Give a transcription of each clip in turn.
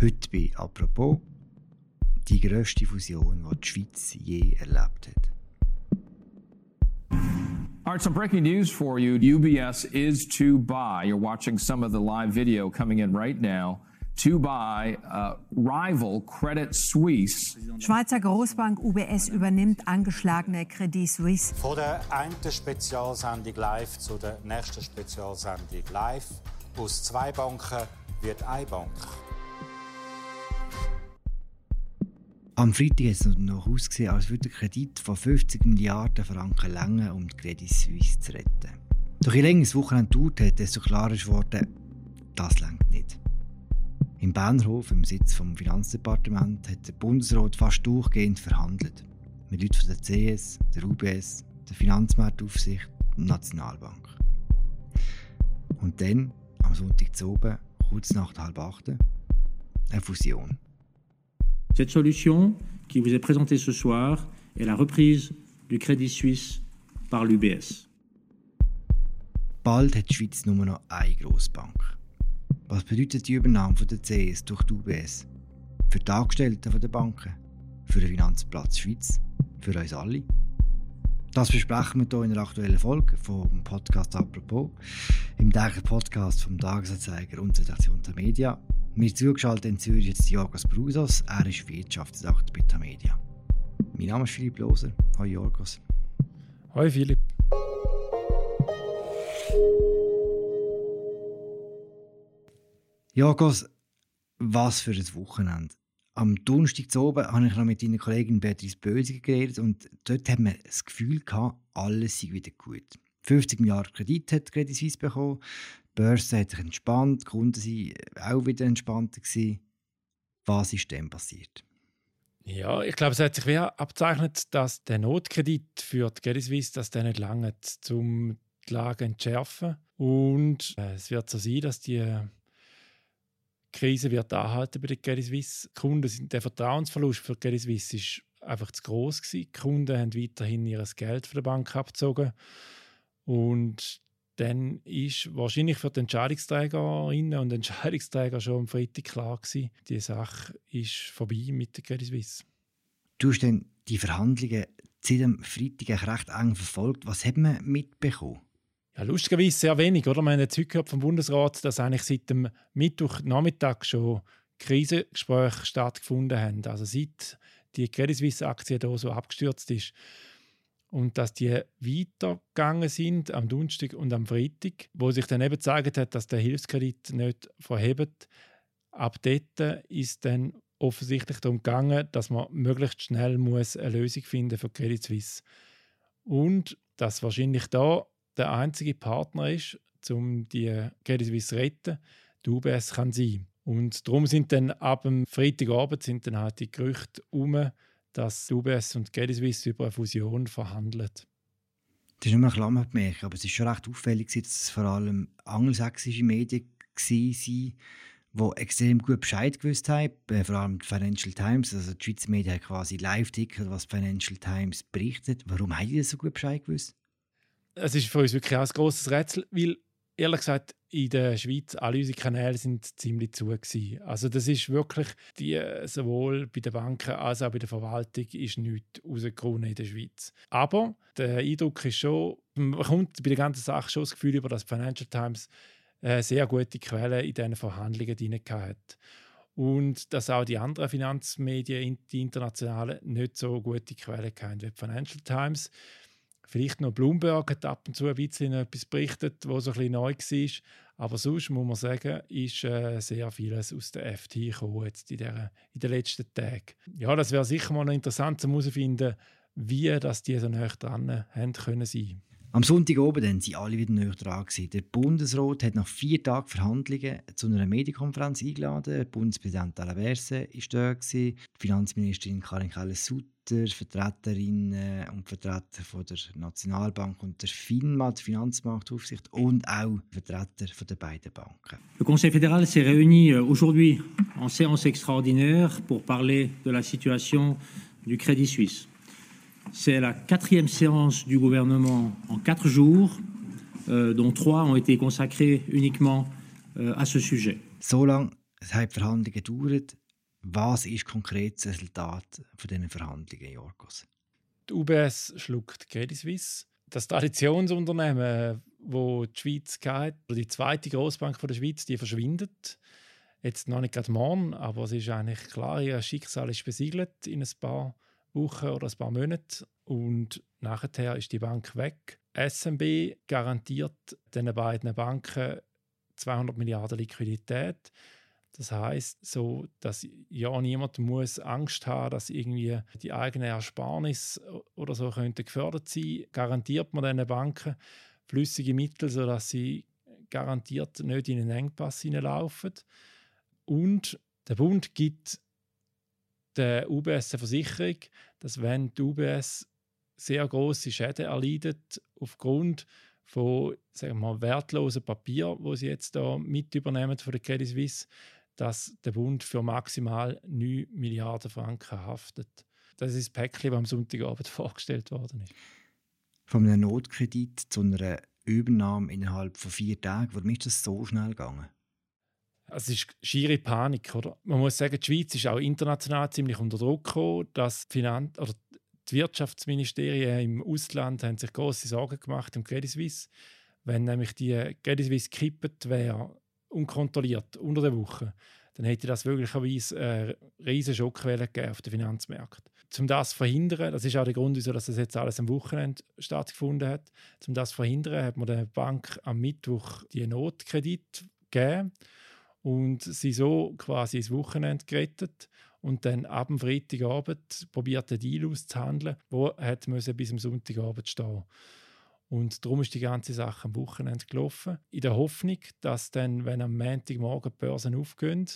Heute bei «Apropos» die grösste Fusion, die die Schweiz je erlebt hat. All right, some breaking news for you. UBS is to buy. You're watching some of the live video coming in right now. To buy uh, rival Credit Suisse. Schweizer Großbank UBS übernimmt angeschlagene Credit Suisse. Von der einen Spezialsendung live zu der nächsten Spezialsendung live. Aus zwei Banken wird eine Bank. Am Freitag hat es noch ausgesehen, als würde der Kredit von 50 Milliarden Franken länger, um die Credit Suisse zu retten. Doch je länger das Wochenende dauert hat, desto klarer ist geworden, das längt nicht. Im Bahnhof, im Sitz vom Finanzdepartement, hat der Bundesrat fast durchgehend verhandelt. Mit Leuten von der CS, der UBS, der Finanzmarktaufsicht und der Nationalbank. Und dann, am Sonntag zu oben, kurz nach halb acht, eine Fusion. Cette solution qui vous est présentée ce soir est la reprise du Crédit Suisse par l'UBS. Bald hat die Schweiz nur noch eine Grossbank. Was bedeutet die Übernahme von der CS durch die UBS? Für die Angestellten der Banken? Für den Finanzplatz Schweiz? Für uns alle? Das besprechen wir hier in der aktuellen Folge vom Podcast «Apropos», im täglichen Podcast vom Tagesanzeiger und Redaktion der Media. Mir zugeschaltet in Zürich jetzt Jorgos Brusos, er ist Wirtschaftsredakteur bei Tamedia. Mein Name ist Philipp Loser. Hallo Jorgos. Hallo Philipp. Jorgos, was für ein Wochenende. Am Donnerstag zu oben habe ich noch mit deiner Kollegin Beatrice Bösiger geredet und dort hat man das Gefühl gehabt, alles sei wieder gut. 50 Milliarden Kredit hat Credit Suisse bekommen, Börse hat sich entspannt, die Kunden waren auch wieder entspannter. Gewesen. Was ist denn passiert? Ja, ich glaube, es hat sich wie abzeichnet, dass der Notkredit für die Credit Suisse dass der nicht lange um die Lage entschärfen. Und äh, es wird so sein, dass die Krise wird anhalten bei der Credit Suisse. Die Kunden sind, der Vertrauensverlust für die Credit Suisse ist einfach zu groß gewesen. Die Kunden haben weiterhin ihr Geld von der Bank abgezogen. Und dann ist wahrscheinlich für die Entscheidungsträgerinnen und Entscheidungsträger schon am Freitag klar gewesen, die Sache ist vorbei mit der Credit Suisse. Du hast dann die Verhandlungen seit dem Freitag recht eng verfolgt. Was hat man mitbekommen? Ja, lustigerweise sehr wenig. Oder? Wir haben jetzt heute gehört vom Bundesrat, dass eigentlich seit dem Mittwochnachmittag schon Krisengespräche stattgefunden haben. Also seit die Credit Suisse-Aktie hier so abgestürzt ist und dass die weitergegangen sind am Donnerstag und am Freitag, wo sich dann eben gezeigt hat, dass der Hilfskredit nicht verhebt. Ab dort ist dann offensichtlich darum gegangen, dass man möglichst schnell muss eine Lösung finden für Credit Suisse und dass wahrscheinlich da der einzige Partner ist, um die Credit Suisse zu retten, die UBS kann sein. Und darum sind dann ab dem Freitagabend sind dann halt die Gerüchte um, dass UBS und Credit Suisse über eine Fusion verhandeln. Das ist nur ein Klammerbemerkung, aber es ist schon recht auffällig, dass es vor allem angelsächsische Medien waren, die extrem gut Bescheid gewusst haben, äh, vor allem die Financial Times, also die Schweizer Medien haben quasi Live-Ticker, was die Financial Times berichtet. Warum haben die das so gut Bescheid gewusst? Es ist für uns wirklich auch ein grosses Rätsel, weil ehrlich gesagt, in der Schweiz, alle unsere Kanäle sind ziemlich zu. Gewesen. Also das ist wirklich, die, sowohl bei den Banken als auch bei der Verwaltung ist nichts rausgekommen in der Schweiz. Aber der Eindruck ist schon, man kommt bei der ganzen Sache schon das Gefühl über, dass die Financial Times äh, sehr gute Quellen in diesen Verhandlungen drin hat. Und dass auch die anderen Finanzmedien, die internationalen, nicht so gute Quellen haben wie die Financial Times. Vielleicht noch Bloomberg hat ab und zu ein bisschen etwas berichtet, was so ein bisschen neu war. Aber sonst muss man sagen, ist äh, sehr vieles aus der FT gekommen jetzt in, der, in den letzten Tagen. Ja, das wäre sicher mal noch interessant zu herausfinden, wie das die so nah dran haben können sein. Am Sonntag oben dann sind alle wieder näher dran. Gewesen. Der Bundesrat hat nach vier Tagen Verhandlungen zu einer Medienkonferenz eingeladen. Der Bundespräsident Alaverse war da, die Finanzministerin Karin Keller-Sutter, Vertreterinnen und Vertreter von der Nationalbank und der FINMA, der Finanzmarktaufsicht, und auch Vertreter von der beiden Banken. Le Conseil fédéral s'est réuni euh, aujourd'hui en séance extraordinaire pour parler de la situation du Crédit Suisse. C'est la quatrième séance du gouvernement en quatre jours, euh, dont trois ont été consacrés uniquement euh, à ce sujet. So lange Es haben Verhandlungen gedauert. Was ist konkret das Resultat von diesen Verhandlungen, Jorgos? Die UBS schluckt Credit Suisse. Das Traditionsunternehmen, wo die Schweiz geht, die zweite Großbank der Schweiz, die verschwindet. Jetzt noch nicht gerade morgen, aber es ist eigentlich klar, ihr Schicksal ist besiegelt in ein paar Wochen oder ein paar Monaten. Und nachher ist die Bank weg. SMB garantiert den beiden Banken 200 Milliarden Liquidität. Das heißt, so, dass ja niemand muss Angst haben, dass irgendwie die eigene Ersparnis oder so könnte gefördert sein. Garantiert man diesen Banken flüssige Mittel, sodass sie garantiert nicht in einen Engpass hineinlaufen. Und der Bund gibt der UBS eine Versicherung, dass wenn die UBS sehr große Schäden erleidet aufgrund von sagen wir mal, wertlosen Papier, wo sie jetzt da mit übernehmen von der Credit Suisse, dass der Bund für maximal 9 Milliarden Franken haftet. Das ist das Päckchen, das am Sonntagabend vorgestellt worden ist. Von einem Notkredit zu einer Übernahme innerhalb von vier Tagen, warum ist das so schnell gegangen? Es ist schiere Panik. Oder? Man muss sagen, die Schweiz ist auch international ziemlich unter Druck gekommen, dass Finan oder die Wirtschaftsministerien im Ausland haben sich große Sorgen gemacht im Credit Suisse. Wenn nämlich die Credit Suisse gekippt wäre, unkontrolliert, unter der Woche, dann hätte das möglicherweise eine riesige Schockwelle gegeben auf den Finanzmärkten. Um das zu verhindern, das ist auch der Grund, wieso das jetzt alles am Wochenende stattgefunden hat, um das zu verhindern, hat man der Bank am Mittwoch die Notkredit gegeben und sie so quasi ins Wochenende gerettet und dann ab dem Freitagabend probiert den Deal auszuhandeln, wo hat bis am Sonntagabend stehen. Und darum ist die ganze Sache am Wochenende gelaufen, in der Hoffnung, dass dann, wenn am Montagmorgen die Börsen aufgehen,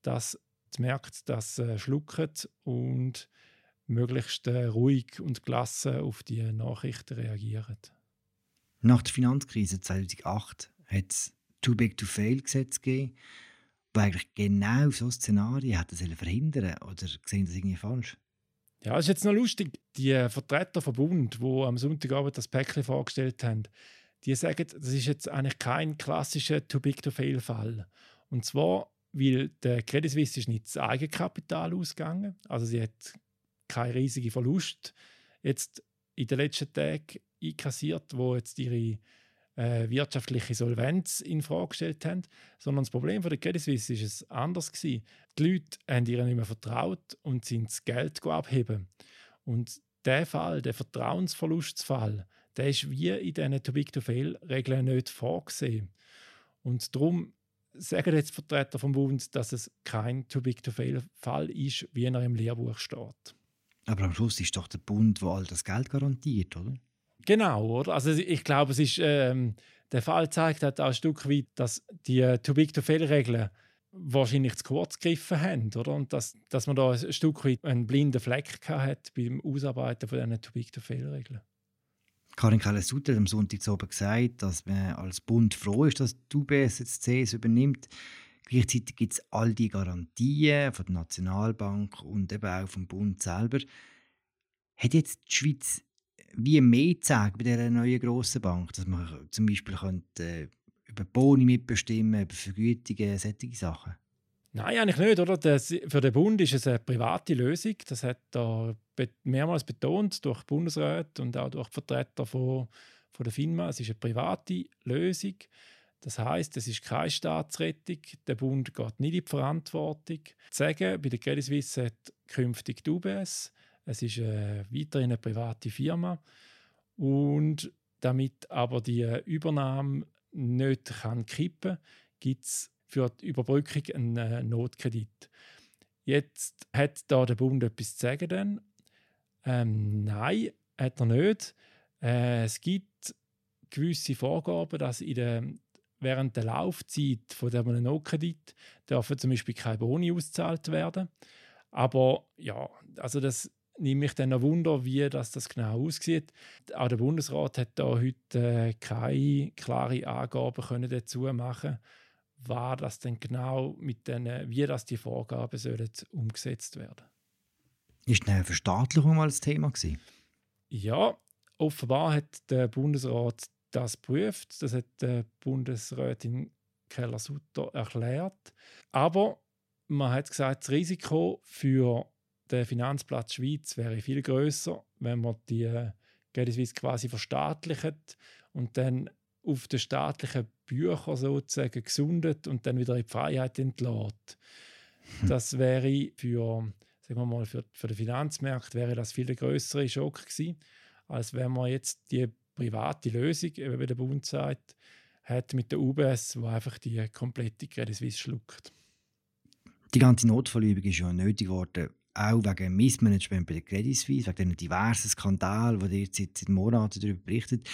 dass die Märkte das äh, schlucken und möglichst äh, ruhig und gelassen auf die Nachrichten reagieren. Nach der Finanzkrise 2008 hat es Too Big to Fail Gesetz gegeben, wo eigentlich genau so Szenarien hätten verhindern oder sehen das irgendwie falsch? Ja, es ist jetzt noch lustig. Die Vertreter vom Bund, die am Sonntagabend das Päckchen vorgestellt haben, die sagen, das ist jetzt eigentlich kein klassischer Too Big to Fail Fall. Und zwar, weil der Credit Suisse ist nicht das Eigenkapital ausgegangen, also sie hat keinen riesigen Verlust jetzt in den letzten Tagen einkassiert, wo jetzt ihre äh, wirtschaftliche Solvenz in Frage gestellt haben, sondern das Problem von der Credit Suisse ist es anders gewesen. Die Leute haben ihr nicht mehr vertraut und sind das Geld abheben. Und der Fall, der Vertrauensverlustfall, der ist wie in diesen Too Big to Fail Regeln nicht vorgesehen. Und darum sagen jetzt Vertreter vom Bund, dass es kein Too Big to Fail Fall ist, wie er im Lehrbuch steht. Aber am Schluss ist doch der Bund, der all das Geld garantiert, oder? Genau, oder? Also ich glaube, es ist, ähm, der Fall zeigt halt auch ein Stück weit, dass die äh, Too-Big-to-Fail-Regeln wahrscheinlich zu kurz gegriffen haben, oder? Und dass, dass man da ein Stück weit einen blinden Fleck hat beim Ausarbeiten von diesen Too-Big-to-Fail-Regeln. Karin Keller-Sutter am Sonntag oben gesagt, dass man als Bund froh ist, dass die UBS jetzt übernimmt. Gleichzeitig gibt es all die Garantien von der Nationalbank und eben auch vom Bund selber. Hat jetzt die Schweiz wie mehr zeigen bei dieser neuen grossen Bank, dass man zum Beispiel könnte, äh, über Boni mitbestimmen, über Vergütungen, solche Sachen? Nein, eigentlich nicht. Oder? Das, für den Bund ist es eine private Lösung. Das hat er mehrmals betont durch Bundesrat und auch durch Vertreter von, von der FINMA. Es ist eine private Lösung. Das heißt, es ist keine Staatsrettung. Der Bund geht nicht in die Verantwortung. Zu sagen, bei der Credit Suisse hat künftig die UBS es ist äh, weiterhin eine private Firma. Und damit aber die Übernahme nicht kann kippen gibt es für die Überbrückung einen äh, Notkredit. Jetzt hat da der Bund etwas zu sagen. Dann. Ähm, nein, hat er nicht. Äh, es gibt gewisse Vorgaben, dass in der, während der Laufzeit von diesem Notkredit dürfen zum Beispiel keine Boni ausgezahlt werden. Aber ja, also das nehme mich dann noch Wunder, wie das, das genau aussieht. Auch der Bundesrat hat da heute äh, keine klare Angaben können dazu machen war das denn genau mit den, wie das die Vorgaben sollen umgesetzt werden. Ist eine Verstaatlichung mal das Thema gewesen? Ja, offenbar hat der Bundesrat das geprüft. Das hat die Bundesrätin Keller-Sutter erklärt. Aber man hat gesagt, das Risiko für den Finanzplatz Schweiz wäre viel größer, wenn man die Credit Suisse quasi verstaatlicht und dann auf den staatlichen Büchern sozusagen gesundet und dann wieder in die Freiheit entlässt. Hm. Das wäre für, sagen wir mal, für, für den Finanzmarkt wäre das viel größere Schock gewesen, als wenn man jetzt die private Lösung, wie der Bund sagt, hat mit der UBS, wo einfach die komplette Credit Suisse schluckt. Die ganze Notfallübung ist ja nötig geworden, auch wegen Missmanagement bei der Credit Suisse, wegen den diversen Skandalen, die ihr seit, seit Monaten darüber berichtet.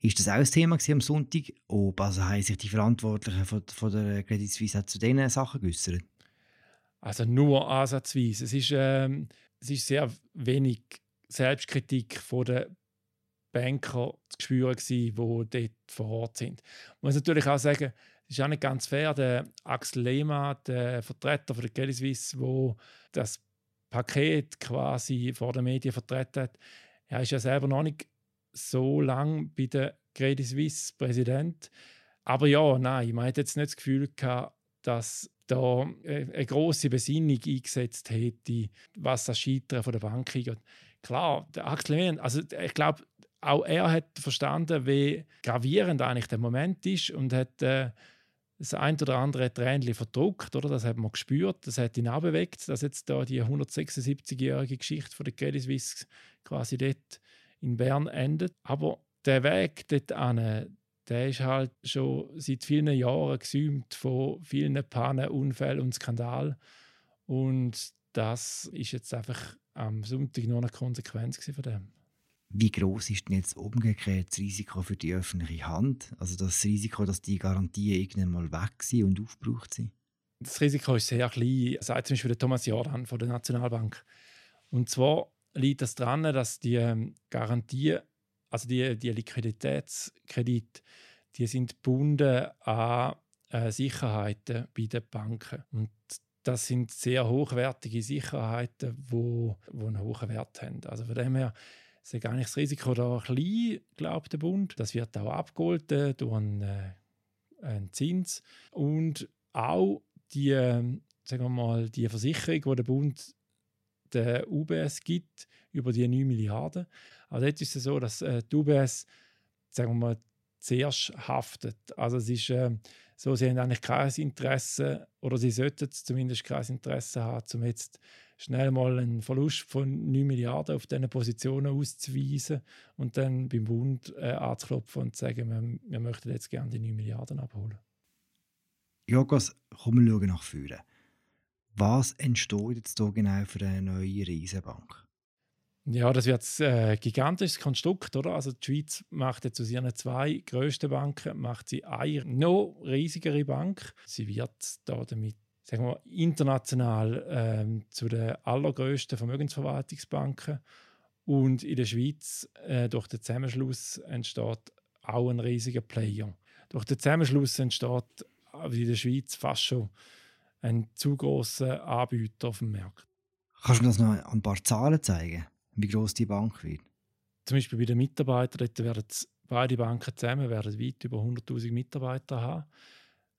Ist das auch ein Thema am Sonntag? Ob also haben sich die Verantwortlichen von, von der Credit Suisse zu diesen Sachen geäußert? Also nur ansatzweise. Es ist, ähm, es ist sehr wenig Selbstkritik von den Banker zu spüren, die dort vor Ort sind. Man muss natürlich auch sagen, es ist auch nicht ganz fair, der Axel Lehmann, der Vertreter von der Credit Suisse, wo das Paket quasi vor den Medien vertreten hat. Er ist ja selber noch nicht so lange bei der Credit Suisse Präsident. Aber ja, nein, man hat jetzt nicht das Gefühl gehabt, dass da eine große Besinnung eingesetzt hätte, was das Scheitern von der Bank angeht. Klar, der Axel Lehmann, also ich glaube, auch er hat verstanden, wie gravierend eigentlich der Moment ist und hat äh, das ein oder andere Tränchen verdruckt, oder? Das hat man gespürt, das hat ihn abgeweckt, dass jetzt da die 176-jährige Geschichte von der Credit Suisse quasi dort in Bern endet. Aber der Weg dort an, der ist halt schon seit vielen Jahren gesäumt von vielen Pannen, Unfällen und Skandalen. Und das ist jetzt einfach am Sonntag nur eine Konsequenz von dem. Wie groß ist denn jetzt umgekehrt das Risiko für die öffentliche Hand? Also das Risiko, dass die Garantien irgendwann mal weg sind und aufgebraucht sind? Das Risiko ist sehr klein, sagt zum Beispiel der Thomas Jordan von der Nationalbank. Und zwar liegt das daran, dass die ähm, Garantien, also die, die Liquiditätskredite, die sind gebunden an äh, Sicherheiten bei den Banken. Und das sind sehr hochwertige Sicherheiten, die wo, wo einen hohen Wert haben. Also von dem her ist gar das Risiko da klein, glaubt der Bund. Das wird auch abgeholt durch einen, äh, einen Zins. Und auch die, ähm, sagen wir mal, die Versicherung, die der Bund der UBS gibt, über die 9 Milliarden. Also jetzt ist es so, dass äh, die UBS, sagen wir mal, zuerst haftet. Also es ist äh, so, sie haben eigentlich kein Interesse, oder sie sollten zumindest kein Interesse haben, um jetzt schnell mal einen Verlust von 9 Milliarden auf diesen Positionen auszuweisen und dann beim Bund äh, anzuklopfen und zu sagen, wir, wir möchten jetzt gerne die 9 Milliarden abholen. Jogos, komm, wir schauen nach vorne. Was entsteht jetzt hier genau für eine neue Riesenbank? Ja, das wird ein äh, gigantisches Konstrukt, oder? Also die Schweiz macht jetzt aus ihren zwei grössten Banken macht sie eine noch riesigere Bank. Sie wird da damit sagen wir, international ähm, zu den allergrößten Vermögensverwaltungsbanken. Und in der Schweiz, äh, durch den Zusammenschluss, entsteht auch ein riesiger Player. Durch den Zusammenschluss entsteht in der Schweiz fast schon ein zu großer Anbieter auf dem Markt. Kannst du mir das noch ein paar Zahlen zeigen, wie groß die Bank wird? Zum Beispiel bei den Mitarbeitern, dort werden beide Banken zusammen werden weit über 100.000 Mitarbeiter haben.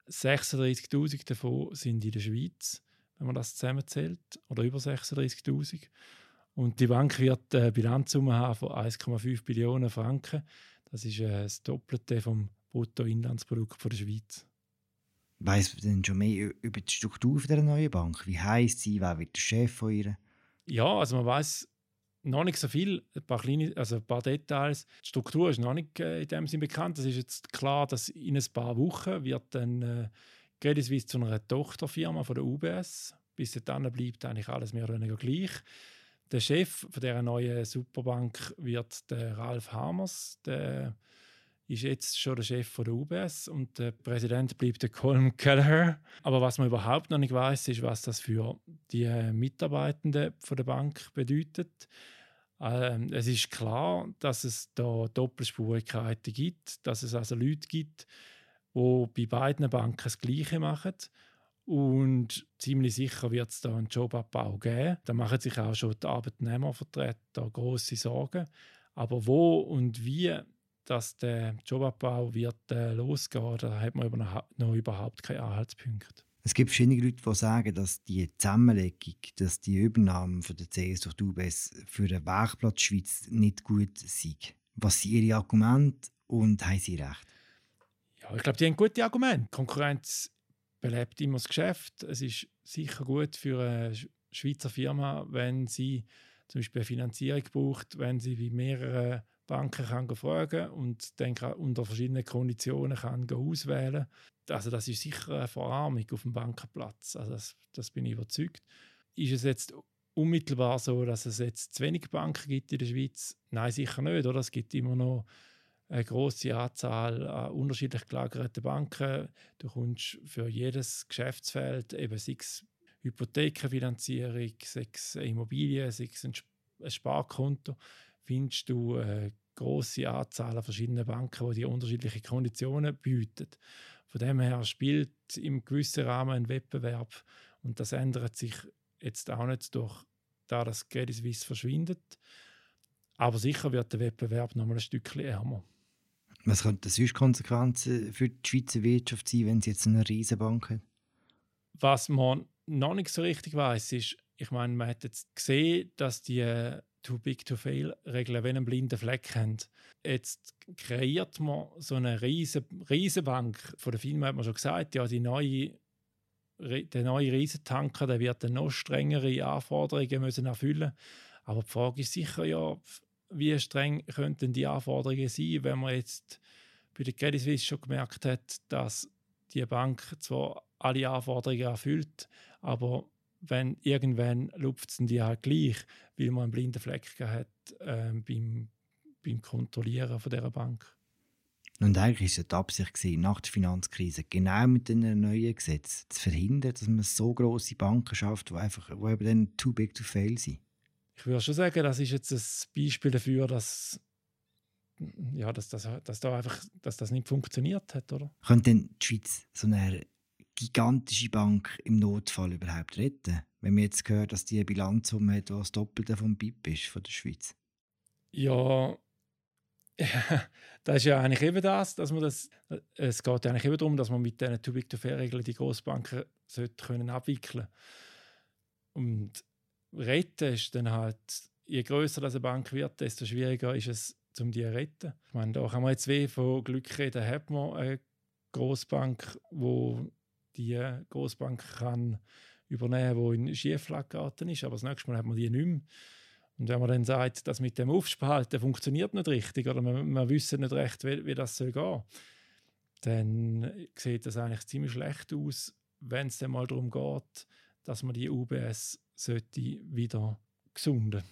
36.000 davon sind in der Schweiz, wenn man das zusammenzählt, oder über 36.000. Und die Bank wird eine Bilanzsumme haben von 1,5 Billionen Franken. Das ist äh, das Doppelte vom Bruttoinlandsprodukt der Schweiz. Weiss man denn schon mehr über die Struktur der neuen Bank? Wie heisst sie? Wer wird der Chef von ihr? Ja, also man weiß noch nicht so viel, ein paar, kleine, also ein paar Details. Die Struktur ist noch nicht äh, in dem Sinne bekannt. Es ist jetzt klar, dass in ein paar Wochen wird dann äh, Credit Suisse zu einer Tochterfirma von der UBS. Bis dann bleibt eigentlich alles mehr oder weniger gleich. Der Chef von dieser neuen Superbank wird der Ralf Hamers. Der ist jetzt schon der Chef von der UBS und der Präsident bleibt der Colm Kelleher. Aber was man überhaupt noch nicht weiß, ist, was das für die Mitarbeitenden von der Bank bedeutet. Ähm, es ist klar, dass es da Doppelspurigkeiten gibt, dass es also Leute gibt, die bei beiden Banken das Gleiche machen. Und ziemlich sicher wird es da einen Jobabbau geben. Da machen sich auch schon die Arbeitnehmervertreter große Sorgen. Aber wo und wie dass der Jobabbau wird äh, losgehen, da hat man noch überhaupt keine Anhaltspunkte. Es gibt verschiedene Leute, die sagen, dass die Zusammenlegung, dass die Übernahme von der CS durch die UBS für den Werkplatz Schweiz nicht gut sei. Was sind Ihre Argumente und haben Sie recht? Ja, ich glaube, die haben gute Argumente. Konkurrenz belebt immer das Geschäft. Es ist sicher gut für eine Schweizer Firma, wenn sie zum Beispiel eine Finanzierung braucht, wenn sie bei mehreren Banken kann fragen und dann unter verschiedenen Konditionen kann auswählen Also das ist sicher eine Verarmung auf dem Bankenplatz. Also das, das bin ich überzeugt. Ist es jetzt unmittelbar so, dass es jetzt zu wenig Banken gibt in der Schweiz? Nein, sicher nicht. Oder? Es gibt immer noch eine große Anzahl an unterschiedlich gelagerten Banken. Du kommst für jedes Geschäftsfeld eben sechs Hypothekenfinanzierung, sechs Immobilien, sechs ein Sparkonto findest du eine große Anzahl an verschiedenen Banken, die die unterschiedliche Konditionen bieten. Von dem her spielt im gewissen Rahmen ein Wettbewerb und das ändert sich jetzt auch nicht durch da das Credit Suisse verschwindet. Aber sicher wird der Wettbewerb noch mal ein Stückchen ärmer. Was könnten sonst Konsequenzen für die Schweizer Wirtschaft sein, wenn sie jetzt eine Riesenbank hat? Was man noch nicht so richtig weiß, ist, ich meine, man hat jetzt gesehen, dass die Too Big to Fail Regeln wenn einen blinden Fleck haben. Jetzt kreiert man so eine riesen, riesen Bank. Von der FINMA hat man schon gesagt, ja, die neue, der neue Riesentanker der wird noch strengere Anforderungen müssen erfüllen Aber die Frage ist sicher, ja, wie streng könnten die Anforderungen sein, wenn man jetzt bei der Credit Suisse schon gemerkt hat, dass die Bank zwar alle Anforderungen erfüllt, aber wenn irgendwann lupft es die halt gleich, weil man einen blinden Fleck hat äh, beim, beim Kontrollieren von dieser Bank. Und eigentlich war es die Absicht, gewesen, nach der Finanzkrise genau mit den neuen Gesetzen zu verhindern, dass man so grosse Banken schafft, die einfach die eben dann too big to fail sind. Ich würde schon sagen, das ist jetzt ein Beispiel dafür, dass, ja, dass, das, dass, da einfach, dass das nicht funktioniert hat, oder? Könnte denn die Schweiz so eine gigantische Bank im Notfall überhaupt retten? Wenn man jetzt hört, dass die eine Bilanzsumme hat, die das Doppelte vom BIP ist von der Schweiz. Ja, das ist ja eigentlich eben das, dass man das, es geht ja eigentlich eben darum, dass man mit diesen Too Big to Fair Regeln die Grossbanken sollte können abwickeln und retten ist dann halt, je größer eine Bank wird, desto schwieriger ist es, um die zu retten. Ich meine, da kann man jetzt weh von Glück reden, hat man eine Grossbank, wo die Großbank kann übernehmen, die in Schieflage geraten ist. Aber das nächste Mal hat man die nicht mehr. Und wenn man dann sagt, dass mit dem Aufspalten funktioniert nicht richtig oder man, man wissen nicht recht, wie, wie das soll gehen, dann sieht das eigentlich ziemlich schlecht aus, wenn es dann mal darum geht, dass man die UBS sollte wieder gesunden.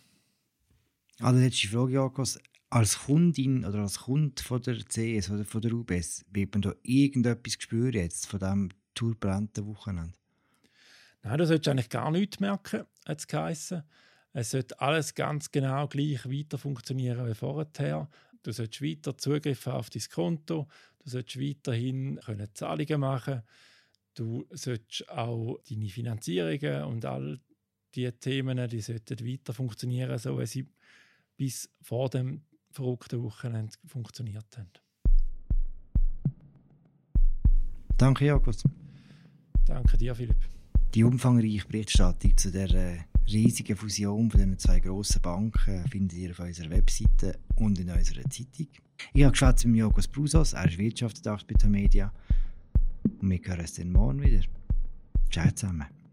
Also letzte Frage, Jakobs. Als Kundin oder als Kunde von der CS oder von der UBS, wird man da irgendetwas spüren jetzt von dem turbulenten Wochenende? Nein, du solltest eigentlich gar nichts merken, hat es geheissen. Es sollte alles ganz genau gleich weiter funktionieren wie vorher. Du solltest weiter Zugriff auf dein Konto, du solltest weiterhin können Zahlungen machen du solltest auch deine Finanzierungen und all diese Themen, die sollten weiter funktionieren, so wie sie bis vor dem verrückten Wochenende funktioniert haben. Danke, Jakobs. Danke dir, Philipp. Die umfangreiche Berichterstattung zu der äh, riesigen Fusion von den zwei grossen Banken findet ihr auf unserer Webseite und in unserer Zeitung. Ich habe geschwätzt mit Jokos Brusos, er ist Wirtschaftsredakteur bei Media. Und wir hören uns dann morgen wieder. Ciao zusammen.